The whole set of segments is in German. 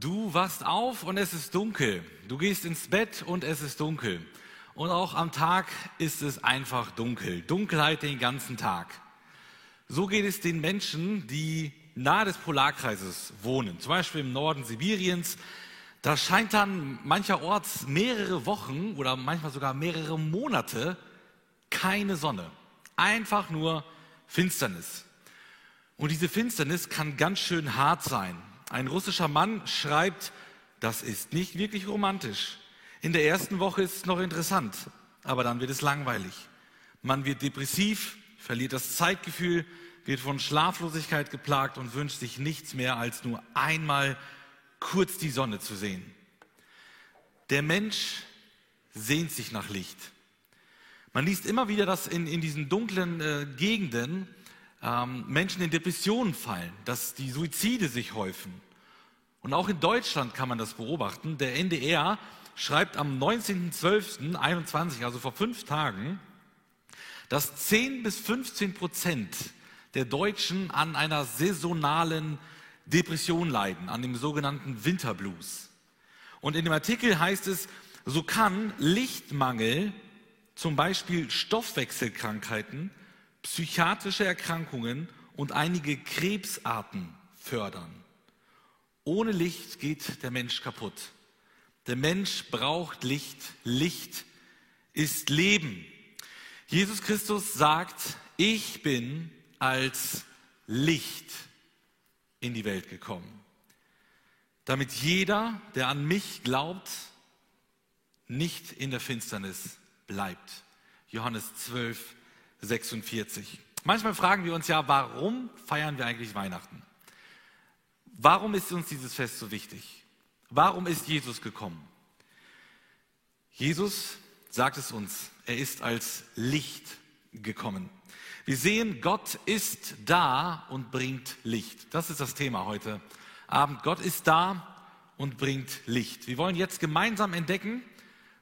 Du wachst auf und es ist dunkel. Du gehst ins Bett und es ist dunkel. Und auch am Tag ist es einfach dunkel. Dunkelheit den ganzen Tag. So geht es den Menschen, die nahe des Polarkreises wohnen, zum Beispiel im Norden Sibiriens. Da scheint dann mancherorts mehrere Wochen oder manchmal sogar mehrere Monate keine Sonne. Einfach nur Finsternis. Und diese Finsternis kann ganz schön hart sein. Ein russischer Mann schreibt, das ist nicht wirklich romantisch. In der ersten Woche ist es noch interessant, aber dann wird es langweilig. Man wird depressiv, verliert das Zeitgefühl, wird von Schlaflosigkeit geplagt und wünscht sich nichts mehr, als nur einmal kurz die Sonne zu sehen. Der Mensch sehnt sich nach Licht. Man liest immer wieder, dass in, in diesen dunklen äh, Gegenden ähm, Menschen in Depressionen fallen, dass die Suizide sich häufen. Und auch in Deutschland kann man das beobachten. Der NDR schreibt am 19.12.21, also vor fünf Tagen, dass 10 bis 15 Prozent der Deutschen an einer saisonalen Depression leiden, an dem sogenannten Winterblues. Und in dem Artikel heißt es, so kann Lichtmangel zum Beispiel Stoffwechselkrankheiten, psychiatrische Erkrankungen und einige Krebsarten fördern. Ohne Licht geht der Mensch kaputt. Der Mensch braucht Licht. Licht ist Leben. Jesus Christus sagt, ich bin als Licht in die Welt gekommen, damit jeder, der an mich glaubt, nicht in der Finsternis bleibt. Johannes 12, 46. Manchmal fragen wir uns ja, warum feiern wir eigentlich Weihnachten? Warum ist uns dieses Fest so wichtig? Warum ist Jesus gekommen? Jesus sagt es uns, er ist als Licht gekommen. Wir sehen, Gott ist da und bringt Licht. Das ist das Thema heute Abend. Gott ist da und bringt Licht. Wir wollen jetzt gemeinsam entdecken,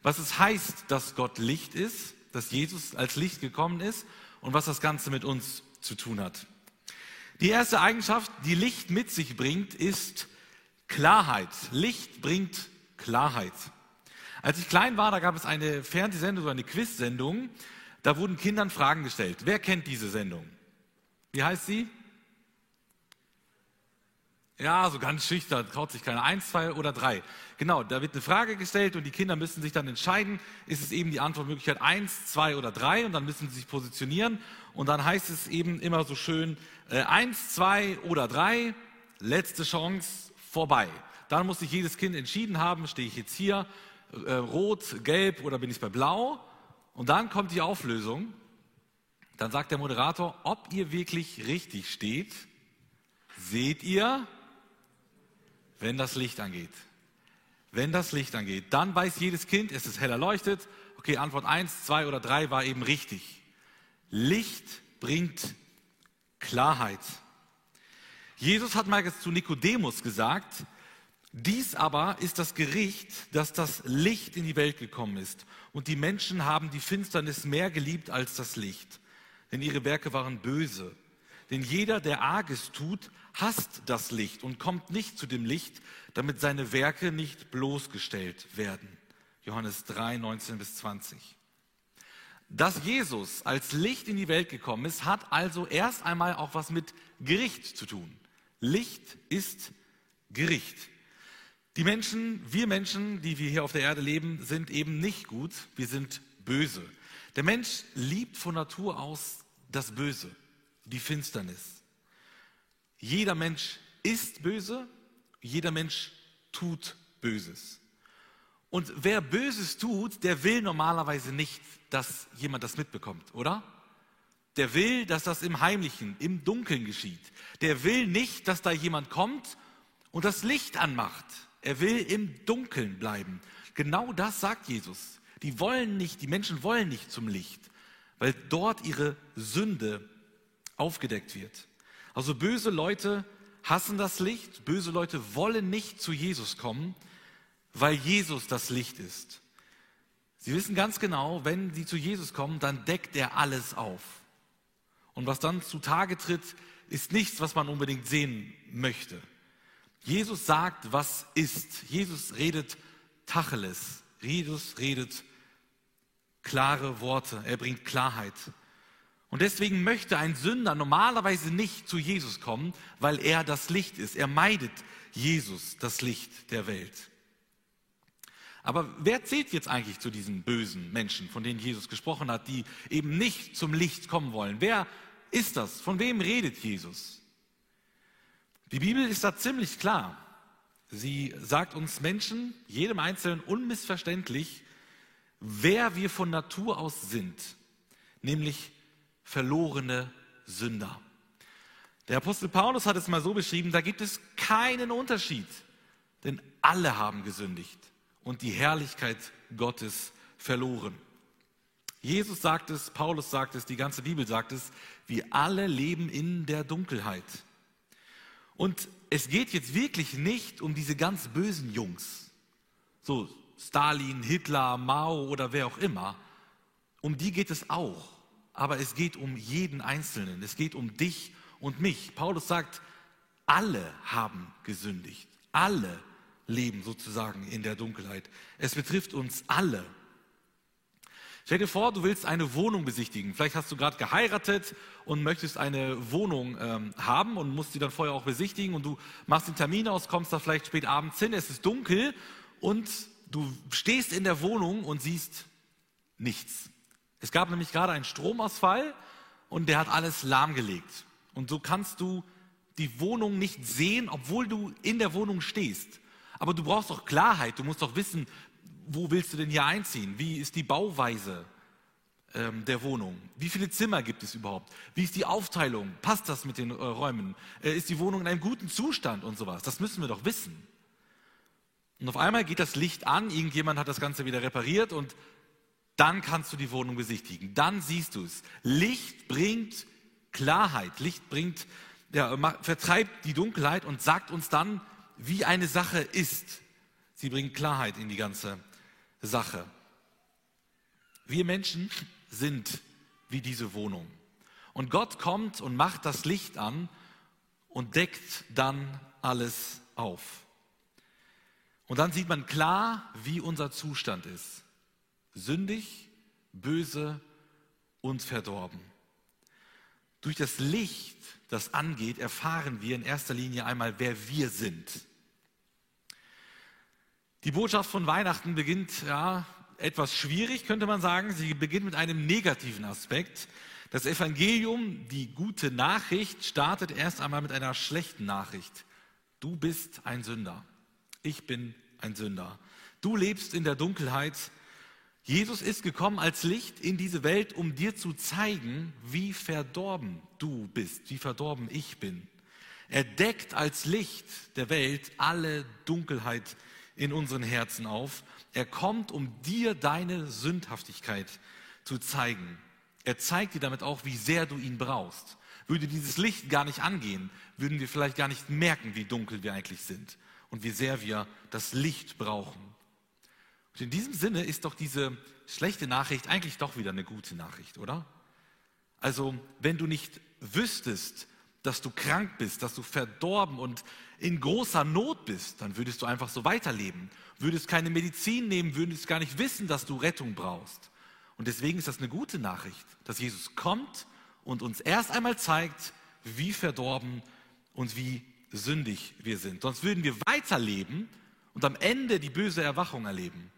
was es heißt, dass Gott Licht ist, dass Jesus als Licht gekommen ist und was das Ganze mit uns zu tun hat. Die erste Eigenschaft, die Licht mit sich bringt, ist Klarheit. Licht bringt Klarheit. Als ich klein war, da gab es eine Fernsehsendung oder eine Quiz-Sendung, da wurden Kindern Fragen gestellt. Wer kennt diese Sendung? Wie heißt sie? Ja, so ganz schüchtern, traut sich keiner. Eins, zwei oder drei. Genau, da wird eine Frage gestellt und die Kinder müssen sich dann entscheiden, ist es eben die Antwortmöglichkeit eins, zwei oder drei und dann müssen sie sich positionieren und dann heißt es eben immer so schön, äh, eins, zwei oder drei, letzte Chance, vorbei. Dann muss sich jedes Kind entschieden haben, stehe ich jetzt hier, äh, rot, gelb oder bin ich bei blau? Und dann kommt die Auflösung. Dann sagt der Moderator, ob ihr wirklich richtig steht, seht ihr, wenn das Licht angeht. Wenn das Licht angeht, dann weiß jedes Kind, es ist hell erleuchtet. Okay, Antwort 1, 2 oder 3 war eben richtig. Licht bringt Klarheit. Jesus hat mal zu Nikodemus gesagt, dies aber ist das Gericht, dass das Licht in die Welt gekommen ist. Und die Menschen haben die Finsternis mehr geliebt als das Licht, denn ihre Werke waren böse. Denn jeder, der Arges tut, hasst das Licht und kommt nicht zu dem Licht, damit seine Werke nicht bloßgestellt werden. Johannes 3, 19 bis 20. Dass Jesus als Licht in die Welt gekommen ist, hat also erst einmal auch was mit Gericht zu tun. Licht ist Gericht. Die Menschen, wir Menschen, die wir hier auf der Erde leben, sind eben nicht gut, wir sind böse. Der Mensch liebt von Natur aus das Böse die Finsternis. Jeder Mensch ist böse, jeder Mensch tut Böses. Und wer Böses tut, der will normalerweise nicht, dass jemand das mitbekommt, oder? Der will, dass das im Heimlichen, im Dunkeln geschieht. Der will nicht, dass da jemand kommt und das Licht anmacht. Er will im Dunkeln bleiben. Genau das sagt Jesus. Die wollen nicht, die Menschen wollen nicht zum Licht, weil dort ihre Sünde aufgedeckt wird. Also böse Leute hassen das Licht, böse Leute wollen nicht zu Jesus kommen, weil Jesus das Licht ist. Sie wissen ganz genau, wenn sie zu Jesus kommen, dann deckt er alles auf. Und was dann zutage tritt, ist nichts, was man unbedingt sehen möchte. Jesus sagt, was ist. Jesus redet Tacheles. Jesus redet klare Worte. Er bringt Klarheit. Und deswegen möchte ein Sünder normalerweise nicht zu Jesus kommen, weil er das Licht ist. Er meidet Jesus, das Licht der Welt. Aber wer zählt jetzt eigentlich zu diesen bösen Menschen, von denen Jesus gesprochen hat, die eben nicht zum Licht kommen wollen? Wer ist das? Von wem redet Jesus? Die Bibel ist da ziemlich klar. Sie sagt uns Menschen, jedem Einzelnen unmissverständlich, wer wir von Natur aus sind, nämlich verlorene Sünder. Der Apostel Paulus hat es mal so beschrieben, da gibt es keinen Unterschied, denn alle haben gesündigt und die Herrlichkeit Gottes verloren. Jesus sagt es, Paulus sagt es, die ganze Bibel sagt es, wir alle leben in der Dunkelheit. Und es geht jetzt wirklich nicht um diese ganz bösen Jungs, so Stalin, Hitler, Mao oder wer auch immer. Um die geht es auch aber es geht um jeden Einzelnen. Es geht um dich und mich. Paulus sagt, alle haben gesündigt. Alle leben sozusagen in der Dunkelheit. Es betrifft uns alle. Stell dir vor, du willst eine Wohnung besichtigen. Vielleicht hast du gerade geheiratet und möchtest eine Wohnung ähm, haben und musst sie dann vorher auch besichtigen und du machst den Termin aus, kommst da vielleicht spät abends hin, es ist dunkel und du stehst in der Wohnung und siehst nichts. Es gab nämlich gerade einen Stromausfall und der hat alles lahmgelegt. Und so kannst du die Wohnung nicht sehen, obwohl du in der Wohnung stehst. Aber du brauchst doch Klarheit. Du musst doch wissen, wo willst du denn hier einziehen? Wie ist die Bauweise ähm, der Wohnung? Wie viele Zimmer gibt es überhaupt? Wie ist die Aufteilung? Passt das mit den äh, Räumen? Äh, ist die Wohnung in einem guten Zustand und sowas? Das müssen wir doch wissen. Und auf einmal geht das Licht an, irgendjemand hat das Ganze wieder repariert und dann kannst du die Wohnung besichtigen. Dann siehst du es. Licht bringt Klarheit. Licht bringt, ja, vertreibt die Dunkelheit und sagt uns dann, wie eine Sache ist. Sie bringt Klarheit in die ganze Sache. Wir Menschen sind wie diese Wohnung. Und Gott kommt und macht das Licht an und deckt dann alles auf. Und dann sieht man klar, wie unser Zustand ist sündig, böse und verdorben. Durch das Licht, das angeht, erfahren wir in erster Linie einmal, wer wir sind. Die Botschaft von Weihnachten beginnt ja etwas schwierig, könnte man sagen. Sie beginnt mit einem negativen Aspekt. Das Evangelium, die gute Nachricht, startet erst einmal mit einer schlechten Nachricht. Du bist ein Sünder. Ich bin ein Sünder. Du lebst in der Dunkelheit Jesus ist gekommen als Licht in diese Welt, um dir zu zeigen, wie verdorben du bist, wie verdorben ich bin. Er deckt als Licht der Welt alle Dunkelheit in unseren Herzen auf. Er kommt, um dir deine Sündhaftigkeit zu zeigen. Er zeigt dir damit auch, wie sehr du ihn brauchst. Würde dieses Licht gar nicht angehen, würden wir vielleicht gar nicht merken, wie dunkel wir eigentlich sind und wie sehr wir das Licht brauchen. In diesem Sinne ist doch diese schlechte Nachricht eigentlich doch wieder eine gute Nachricht, oder? Also, wenn du nicht wüsstest, dass du krank bist, dass du verdorben und in großer Not bist, dann würdest du einfach so weiterleben. Würdest keine Medizin nehmen, würdest gar nicht wissen, dass du Rettung brauchst. Und deswegen ist das eine gute Nachricht, dass Jesus kommt und uns erst einmal zeigt, wie verdorben und wie sündig wir sind. Sonst würden wir weiterleben und am Ende die böse Erwachung erleben.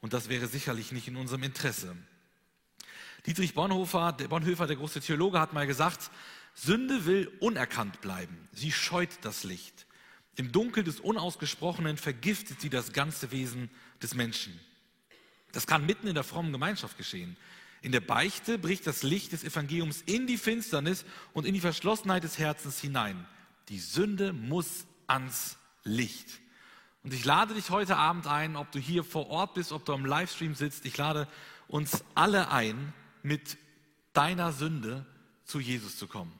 Und das wäre sicherlich nicht in unserem Interesse. Dietrich Bonhoeffer, der Bonhoeffer, der große Theologe, hat mal gesagt, Sünde will unerkannt bleiben. Sie scheut das Licht. Im Dunkel des Unausgesprochenen vergiftet sie das ganze Wesen des Menschen. Das kann mitten in der frommen Gemeinschaft geschehen. In der Beichte bricht das Licht des Evangeliums in die Finsternis und in die Verschlossenheit des Herzens hinein. Die Sünde muss ans Licht. Und ich lade dich heute Abend ein, ob du hier vor Ort bist, ob du am Livestream sitzt, ich lade uns alle ein, mit deiner Sünde zu Jesus zu kommen,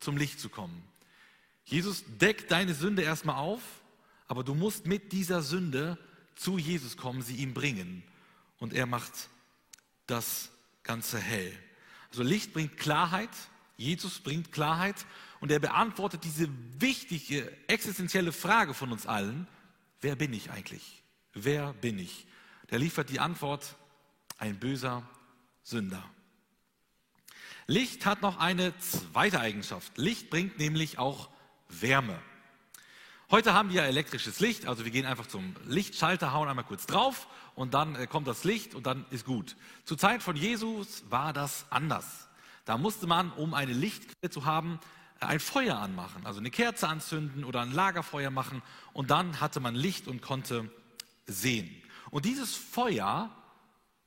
zum Licht zu kommen. Jesus deckt deine Sünde erstmal auf, aber du musst mit dieser Sünde zu Jesus kommen, sie ihm bringen. Und er macht das Ganze hell. Also Licht bringt Klarheit, Jesus bringt Klarheit und er beantwortet diese wichtige, existenzielle Frage von uns allen, wer bin ich eigentlich? Wer bin ich? Der liefert die Antwort, ein böser Sünder. Licht hat noch eine zweite Eigenschaft. Licht bringt nämlich auch Wärme. Heute haben wir elektrisches Licht, also wir gehen einfach zum Lichtschalter, hauen einmal kurz drauf und dann äh, kommt das Licht und dann ist gut. Zur Zeit von Jesus war das anders. Da musste man, um eine Lichtquelle zu haben, ein Feuer anmachen, also eine Kerze anzünden oder ein Lagerfeuer machen und dann hatte man Licht und konnte sehen. Und dieses Feuer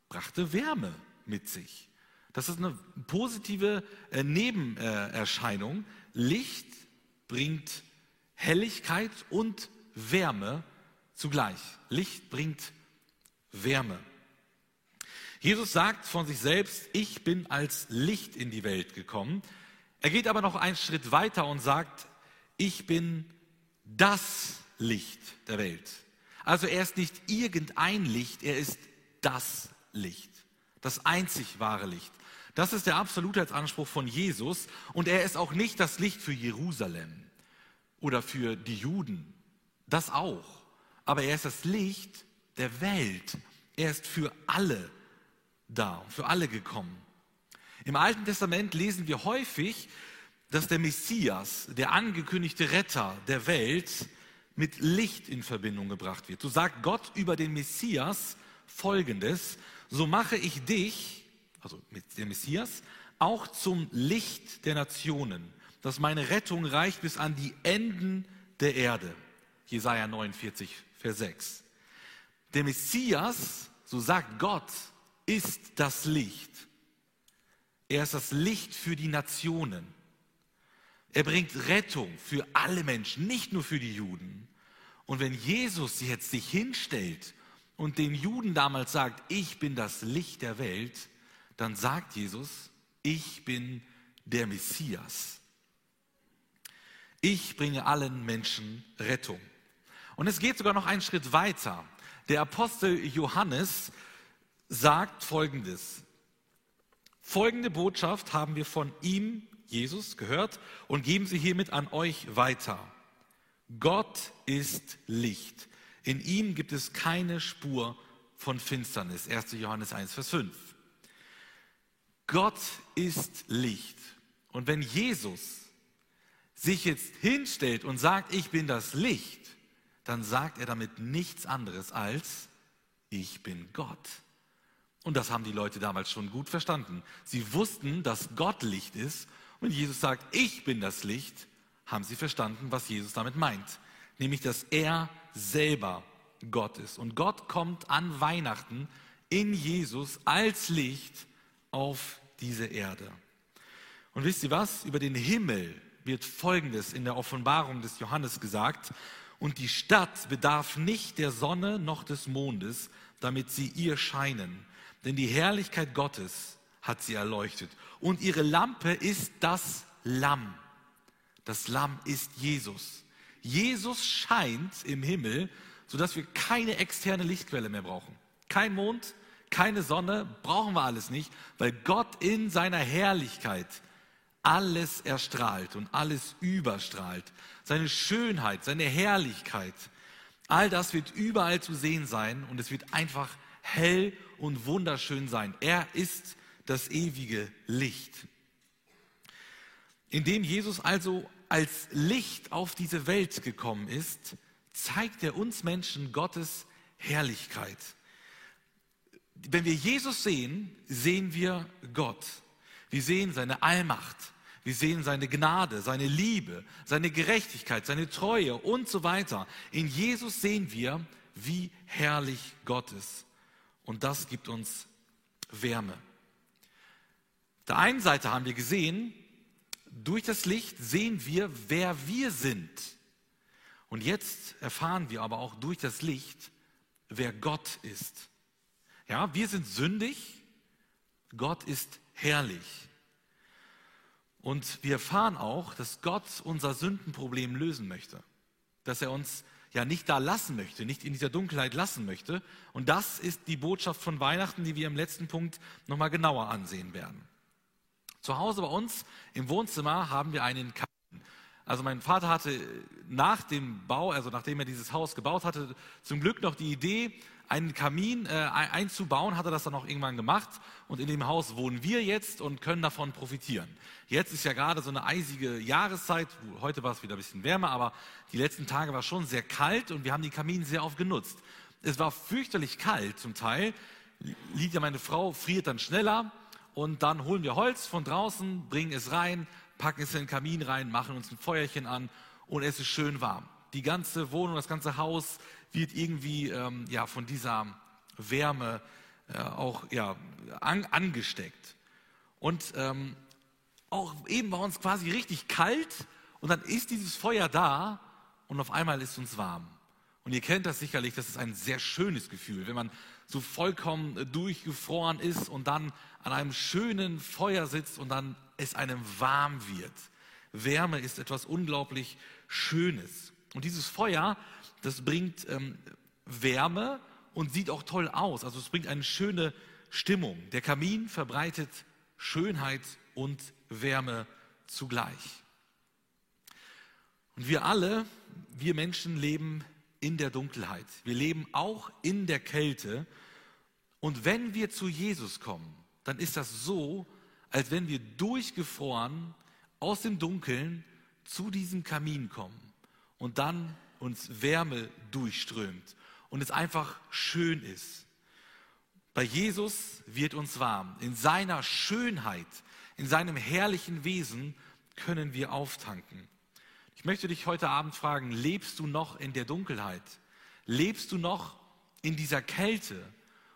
brachte Wärme mit sich. Das ist eine positive äh, Nebenerscheinung. Licht bringt Helligkeit und Wärme zugleich. Licht bringt Wärme. Jesus sagt von sich selbst, ich bin als Licht in die Welt gekommen. Er geht aber noch einen Schritt weiter und sagt, ich bin das Licht der Welt. Also er ist nicht irgendein Licht, er ist das Licht, das einzig wahre Licht. Das ist der Absolutheitsanspruch von Jesus und er ist auch nicht das Licht für Jerusalem oder für die Juden. Das auch. Aber er ist das Licht der Welt. Er ist für alle da, für alle gekommen. Im Alten Testament lesen wir häufig, dass der Messias, der angekündigte Retter der Welt, mit Licht in Verbindung gebracht wird. So sagt Gott über den Messias folgendes, so mache ich dich, also mit dem Messias, auch zum Licht der Nationen, dass meine Rettung reicht bis an die Enden der Erde. Jesaja 49, Vers 6. Der Messias, so sagt Gott, ist das Licht. Er ist das Licht für die Nationen. Er bringt Rettung für alle Menschen, nicht nur für die Juden. Und wenn Jesus jetzt sich hinstellt und den Juden damals sagt, ich bin das Licht der Welt, dann sagt Jesus, ich bin der Messias. Ich bringe allen Menschen Rettung. Und es geht sogar noch einen Schritt weiter. Der Apostel Johannes sagt Folgendes. Folgende Botschaft haben wir von ihm, Jesus, gehört und geben sie hiermit an euch weiter. Gott ist Licht. In ihm gibt es keine Spur von Finsternis. 1. Johannes 1, Vers 5. Gott ist Licht. Und wenn Jesus sich jetzt hinstellt und sagt, ich bin das Licht, dann sagt er damit nichts anderes als, ich bin Gott. Und das haben die Leute damals schon gut verstanden. Sie wussten, dass Gott Licht ist. Und Jesus sagt, ich bin das Licht, haben sie verstanden, was Jesus damit meint. Nämlich, dass er selber Gott ist. Und Gott kommt an Weihnachten in Jesus als Licht auf diese Erde. Und wisst ihr was? Über den Himmel wird Folgendes in der Offenbarung des Johannes gesagt. Und die Stadt bedarf nicht der Sonne noch des Mondes, damit sie ihr scheinen. Denn die Herrlichkeit Gottes hat sie erleuchtet. Und ihre Lampe ist das Lamm. Das Lamm ist Jesus. Jesus scheint im Himmel, sodass wir keine externe Lichtquelle mehr brauchen. Kein Mond, keine Sonne, brauchen wir alles nicht, weil Gott in seiner Herrlichkeit alles erstrahlt und alles überstrahlt. Seine Schönheit, seine Herrlichkeit, all das wird überall zu sehen sein und es wird einfach hell und wunderschön sein. Er ist das ewige Licht. Indem Jesus also als Licht auf diese Welt gekommen ist, zeigt er uns Menschen Gottes Herrlichkeit. Wenn wir Jesus sehen, sehen wir Gott. Wir sehen seine Allmacht, wir sehen seine Gnade, seine Liebe, seine Gerechtigkeit, seine Treue und so weiter. In Jesus sehen wir, wie herrlich Gott ist. Und das gibt uns Wärme. Auf der einen Seite haben wir gesehen, durch das Licht sehen wir, wer wir sind. Und jetzt erfahren wir aber auch durch das Licht, wer Gott ist. Ja, wir sind sündig, Gott ist herrlich. Und wir erfahren auch, dass Gott unser Sündenproblem lösen möchte. Dass er uns ja nicht da lassen möchte, nicht in dieser Dunkelheit lassen möchte. Und das ist die Botschaft von Weihnachten, die wir im letzten Punkt nochmal genauer ansehen werden. Zu Hause bei uns im Wohnzimmer haben wir einen Kamin. Also mein Vater hatte nach dem Bau, also nachdem er dieses Haus gebaut hatte, zum Glück noch die Idee, einen Kamin äh, einzubauen, hat er das dann auch irgendwann gemacht. Und in dem Haus wohnen wir jetzt und können davon profitieren. Jetzt ist ja gerade so eine eisige Jahreszeit. Heute war es wieder ein bisschen wärmer, aber die letzten Tage war schon sehr kalt und wir haben den Kamin sehr oft genutzt. Es war fürchterlich kalt zum Teil. Lydia, meine Frau, friert dann schneller und dann holen wir Holz von draußen, bringen es rein, packen es in den Kamin rein, machen uns ein Feuerchen an und es ist schön warm. Die ganze Wohnung, das ganze Haus wird irgendwie ähm, ja, von dieser Wärme äh, auch ja, an, angesteckt. Und ähm, auch eben war uns quasi richtig kalt und dann ist dieses Feuer da und auf einmal ist uns warm. Und ihr kennt das sicherlich, das ist ein sehr schönes Gefühl, wenn man so vollkommen durchgefroren ist und dann an einem schönen Feuer sitzt und dann es einem warm wird. Wärme ist etwas unglaublich Schönes. Und dieses Feuer, das bringt ähm, Wärme und sieht auch toll aus. Also es bringt eine schöne Stimmung. Der Kamin verbreitet Schönheit und Wärme zugleich. Und wir alle, wir Menschen leben in der Dunkelheit. Wir leben auch in der Kälte. Und wenn wir zu Jesus kommen, dann ist das so, als wenn wir durchgefroren aus dem Dunkeln zu diesem Kamin kommen und dann uns Wärme durchströmt und es einfach schön ist. Bei Jesus wird uns warm. In seiner Schönheit, in seinem herrlichen Wesen können wir auftanken. Ich möchte dich heute Abend fragen, lebst du noch in der Dunkelheit? Lebst du noch in dieser Kälte?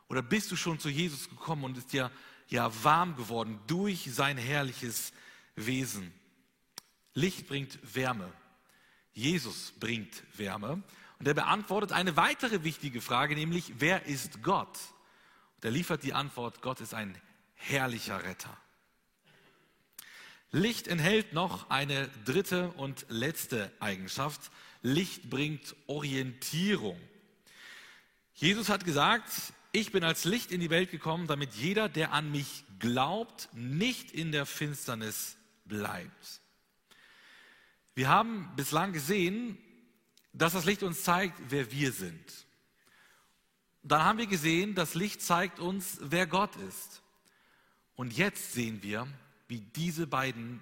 Oder bist du schon zu Jesus gekommen und ist dir ja warm geworden durch sein herrliches Wesen? Licht bringt Wärme. Jesus bringt Wärme. Und er beantwortet eine weitere wichtige Frage, nämlich, wer ist Gott? Und er liefert die Antwort, Gott ist ein herrlicher Retter. Licht enthält noch eine dritte und letzte Eigenschaft. Licht bringt Orientierung. Jesus hat gesagt, ich bin als Licht in die Welt gekommen, damit jeder, der an mich glaubt, nicht in der Finsternis bleibt. Wir haben bislang gesehen, dass das Licht uns zeigt, wer wir sind. Dann haben wir gesehen, das Licht zeigt uns, wer Gott ist. Und jetzt sehen wir, wie diese beiden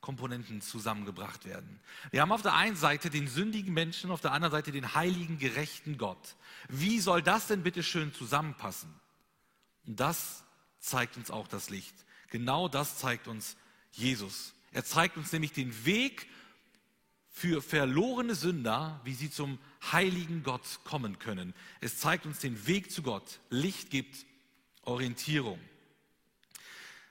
Komponenten zusammengebracht werden. Wir haben auf der einen Seite den sündigen Menschen, auf der anderen Seite den heiligen, gerechten Gott. Wie soll das denn bitte schön zusammenpassen? Und das zeigt uns auch das Licht. Genau das zeigt uns Jesus. Er zeigt uns nämlich den Weg für verlorene Sünder, wie sie zum heiligen Gott kommen können. Es zeigt uns den Weg zu Gott. Licht gibt Orientierung.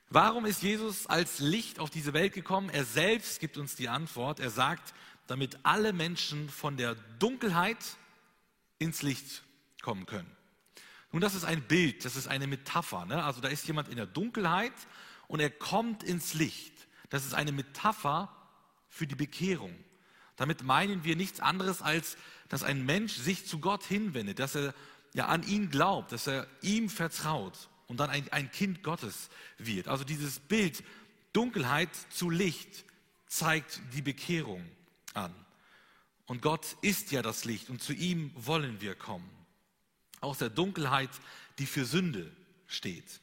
Warum ist Jesus als Licht auf diese Welt gekommen? Er selbst gibt uns die Antwort. Er sagt, damit alle Menschen von der Dunkelheit ins Licht kommen können. Nun, das ist ein Bild, das ist eine Metapher. Ne? Also da ist jemand in der Dunkelheit und er kommt ins Licht. Das ist eine Metapher für die Bekehrung. Damit meinen wir nichts anderes, als dass ein Mensch sich zu Gott hinwendet, dass er ja an ihn glaubt, dass er ihm vertraut und dann ein, ein Kind Gottes wird. Also dieses Bild Dunkelheit zu Licht zeigt die Bekehrung an. Und Gott ist ja das Licht und zu ihm wollen wir kommen. Aus der Dunkelheit, die für Sünde steht.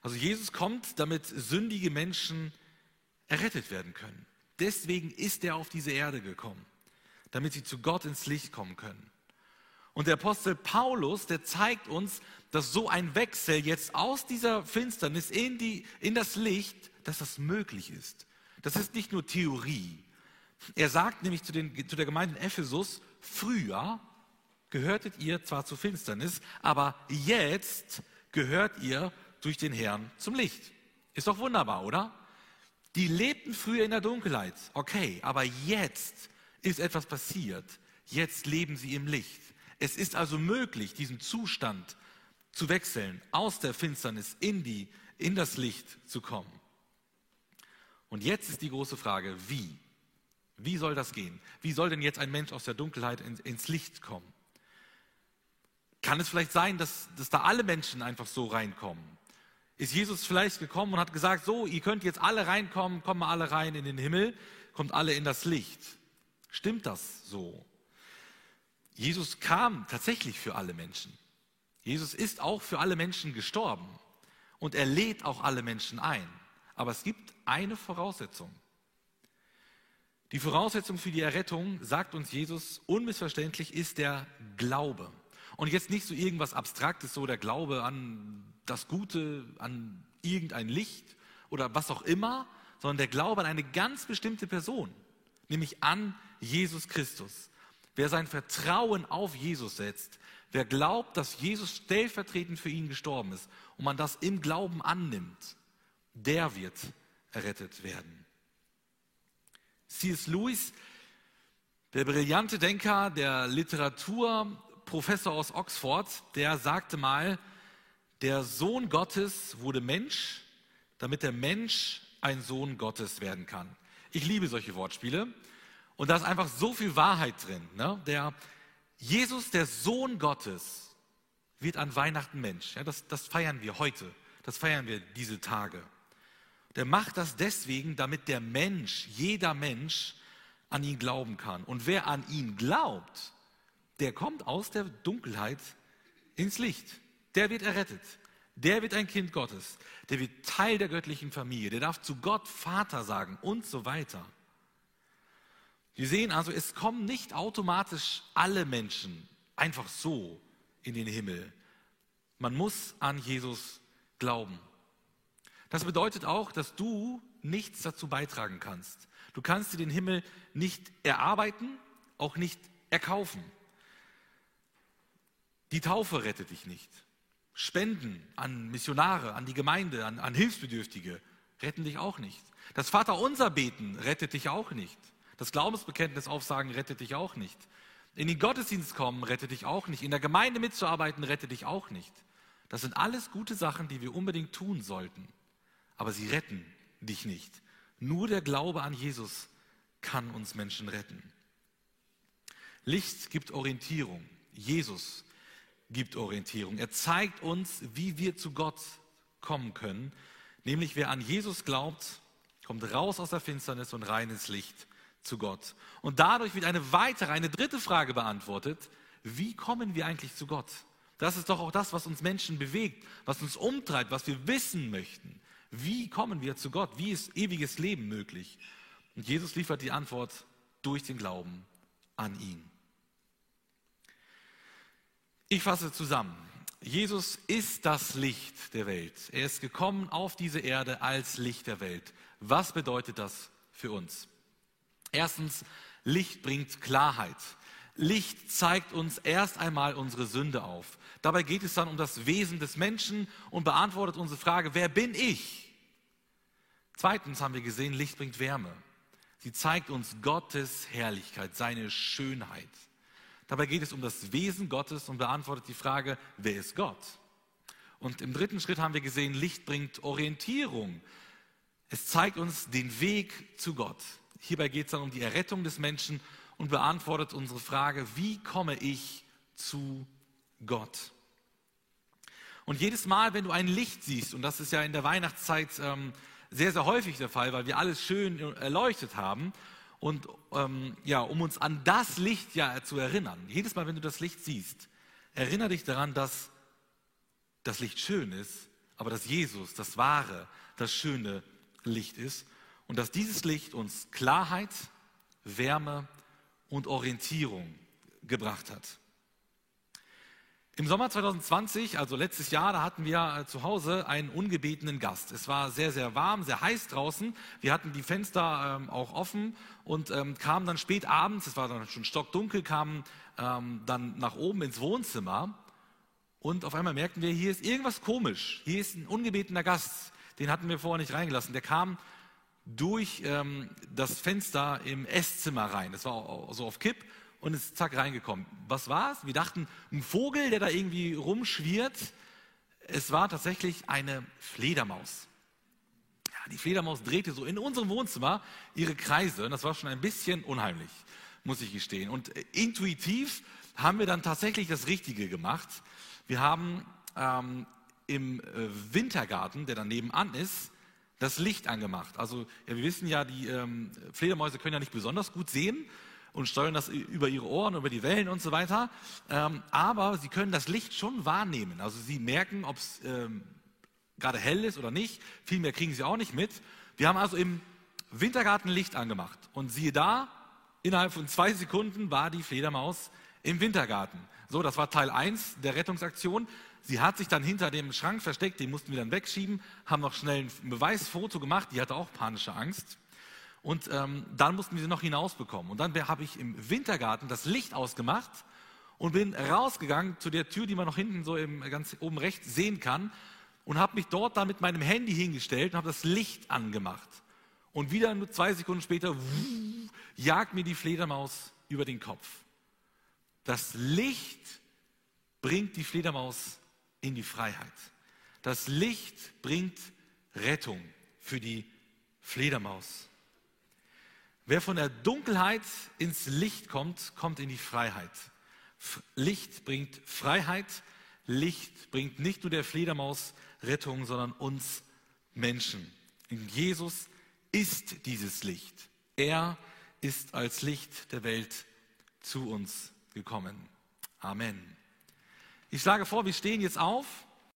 Also Jesus kommt, damit sündige Menschen errettet werden können. Deswegen ist er auf diese Erde gekommen, damit sie zu Gott ins Licht kommen können. Und der Apostel Paulus, der zeigt uns, dass so ein Wechsel jetzt aus dieser Finsternis in, die, in das Licht, dass das möglich ist. Das ist nicht nur Theorie. Er sagt nämlich zu, den, zu der Gemeinde in Ephesus, früher gehörtet ihr zwar zur Finsternis, aber jetzt gehört ihr durch den Herrn zum Licht. Ist doch wunderbar, oder? Die lebten früher in der Dunkelheit. Okay, aber jetzt ist etwas passiert. Jetzt leben sie im Licht. Es ist also möglich, diesen Zustand zu wechseln, aus der Finsternis in, die, in das Licht zu kommen. Und jetzt ist die große Frage, wie? Wie soll das gehen? Wie soll denn jetzt ein Mensch aus der Dunkelheit in, ins Licht kommen? Kann es vielleicht sein, dass, dass da alle Menschen einfach so reinkommen? Ist Jesus vielleicht gekommen und hat gesagt, so, ihr könnt jetzt alle reinkommen, kommen alle rein in den Himmel. kommt alle in das Licht. Stimmt das so? Jesus kam tatsächlich für alle Menschen. Jesus ist auch für alle Menschen gestorben und er lädt auch alle Menschen ein. Aber es gibt eine Voraussetzung. Die Voraussetzung für die Errettung, sagt uns Jesus unmissverständlich, ist der Glaube. Und jetzt nicht so irgendwas Abstraktes, so der Glaube an das Gute, an irgendein Licht oder was auch immer, sondern der Glaube an eine ganz bestimmte Person, nämlich an Jesus Christus. Wer sein Vertrauen auf Jesus setzt, wer glaubt, dass Jesus stellvertretend für ihn gestorben ist und man das im Glauben annimmt, der wird errettet werden. C.S. Lewis, der brillante Denker, der Literaturprofessor aus Oxford, der sagte mal, der Sohn Gottes wurde Mensch, damit der Mensch ein Sohn Gottes werden kann. Ich liebe solche Wortspiele und da ist einfach so viel Wahrheit drin. Ne? Der Jesus, der Sohn Gottes, wird an Weihnachten Mensch. Ja, das, das feiern wir heute, das feiern wir diese Tage. Der macht das deswegen, damit der Mensch, jeder Mensch, an ihn glauben kann. Und wer an ihn glaubt, der kommt aus der Dunkelheit ins Licht. Der wird errettet. Der wird ein Kind Gottes. Der wird Teil der göttlichen Familie. Der darf zu Gott Vater sagen und so weiter. Wir sehen also, es kommen nicht automatisch alle Menschen einfach so in den Himmel. Man muss an Jesus glauben. Das bedeutet auch, dass du nichts dazu beitragen kannst. Du kannst dir den Himmel nicht erarbeiten, auch nicht erkaufen. Die Taufe rettet dich nicht. Spenden an Missionare, an die Gemeinde, an, an Hilfsbedürftige retten dich auch nicht. Das Vaterunser beten rettet dich auch nicht. Das Glaubensbekenntnis aufsagen rettet dich auch nicht. In den Gottesdienst kommen rettet dich auch nicht. In der Gemeinde mitzuarbeiten rettet dich auch nicht. Das sind alles gute Sachen, die wir unbedingt tun sollten aber sie retten dich nicht. Nur der Glaube an Jesus kann uns Menschen retten. Licht gibt Orientierung. Jesus gibt Orientierung. Er zeigt uns, wie wir zu Gott kommen können. Nämlich wer an Jesus glaubt, kommt raus aus der Finsternis und rein ins Licht zu Gott. Und dadurch wird eine weitere, eine dritte Frage beantwortet. Wie kommen wir eigentlich zu Gott? Das ist doch auch das, was uns Menschen bewegt, was uns umtreibt, was wir wissen möchten. Wie kommen wir zu Gott? Wie ist ewiges Leben möglich? Und Jesus liefert die Antwort durch den Glauben an ihn. Ich fasse zusammen. Jesus ist das Licht der Welt. Er ist gekommen auf diese Erde als Licht der Welt. Was bedeutet das für uns? Erstens, Licht bringt Klarheit. Licht zeigt uns erst einmal unsere Sünde auf. Dabei geht es dann um das Wesen des Menschen und beantwortet unsere Frage, wer bin ich? Zweitens haben wir gesehen, Licht bringt Wärme. Sie zeigt uns Gottes Herrlichkeit, seine Schönheit. Dabei geht es um das Wesen Gottes und beantwortet die Frage, wer ist Gott? Und im dritten Schritt haben wir gesehen, Licht bringt Orientierung. Es zeigt uns den Weg zu Gott. Hierbei geht es dann um die Errettung des Menschen und beantwortet unsere Frage, wie komme ich zu Gott? Und jedes Mal, wenn du ein Licht siehst, und das ist ja in der Weihnachtszeit ähm, sehr, sehr häufig der Fall, weil wir alles schön erleuchtet haben, und ähm, ja, um uns an das Licht ja zu erinnern. Jedes Mal, wenn du das Licht siehst, erinnere dich daran, dass das Licht schön ist, aber dass Jesus das wahre, das schöne Licht ist und dass dieses Licht uns Klarheit, Wärme und Orientierung gebracht hat. Im Sommer 2020, also letztes Jahr, da hatten wir äh, zu Hause einen ungebetenen Gast. Es war sehr, sehr warm, sehr heiß draußen. Wir hatten die Fenster ähm, auch offen und ähm, kamen dann spät abends, es war dann schon stockdunkel, kamen ähm, dann nach oben ins Wohnzimmer und auf einmal merkten wir, hier ist irgendwas komisch. Hier ist ein ungebetener Gast. Den hatten wir vorher nicht reingelassen. Der kam durch ähm, das Fenster im Esszimmer rein. Das war so auf Kipp und ist zack reingekommen. Was war es? Wir dachten, ein Vogel, der da irgendwie rumschwirrt. Es war tatsächlich eine Fledermaus. Ja, die Fledermaus drehte so in unserem Wohnzimmer ihre Kreise und das war schon ein bisschen unheimlich, muss ich gestehen. Und äh, intuitiv haben wir dann tatsächlich das Richtige gemacht. Wir haben ähm, im äh, Wintergarten, der daneben an ist, das Licht angemacht. Also ja, wir wissen ja, die ähm, Fledermäuse können ja nicht besonders gut sehen und steuern das über ihre Ohren, über die Wellen und so weiter. Ähm, aber sie können das Licht schon wahrnehmen. Also sie merken, ob es ähm, gerade hell ist oder nicht. Viel mehr kriegen sie auch nicht mit. Wir haben also im Wintergarten Licht angemacht. Und siehe da, innerhalb von zwei Sekunden war die Fledermaus im Wintergarten. So, das war Teil 1 der Rettungsaktion. Sie hat sich dann hinter dem Schrank versteckt, den mussten wir dann wegschieben, haben noch schnell ein Beweisfoto gemacht, die hatte auch panische Angst. Und ähm, dann mussten wir sie noch hinausbekommen. Und dann habe ich im Wintergarten das Licht ausgemacht und bin rausgegangen zu der Tür, die man noch hinten so im, ganz oben rechts sehen kann und habe mich dort dann mit meinem Handy hingestellt und habe das Licht angemacht. Und wieder nur zwei Sekunden später wuh, jagt mir die Fledermaus über den Kopf. Das Licht bringt die Fledermaus in die Freiheit. Das Licht bringt Rettung für die Fledermaus. Wer von der Dunkelheit ins Licht kommt, kommt in die Freiheit. Licht bringt Freiheit. Licht bringt nicht nur der Fledermaus Rettung, sondern uns Menschen. In Jesus ist dieses Licht. Er ist als Licht der Welt zu uns gekommen. Amen. Ich schlage vor, wir stehen jetzt auf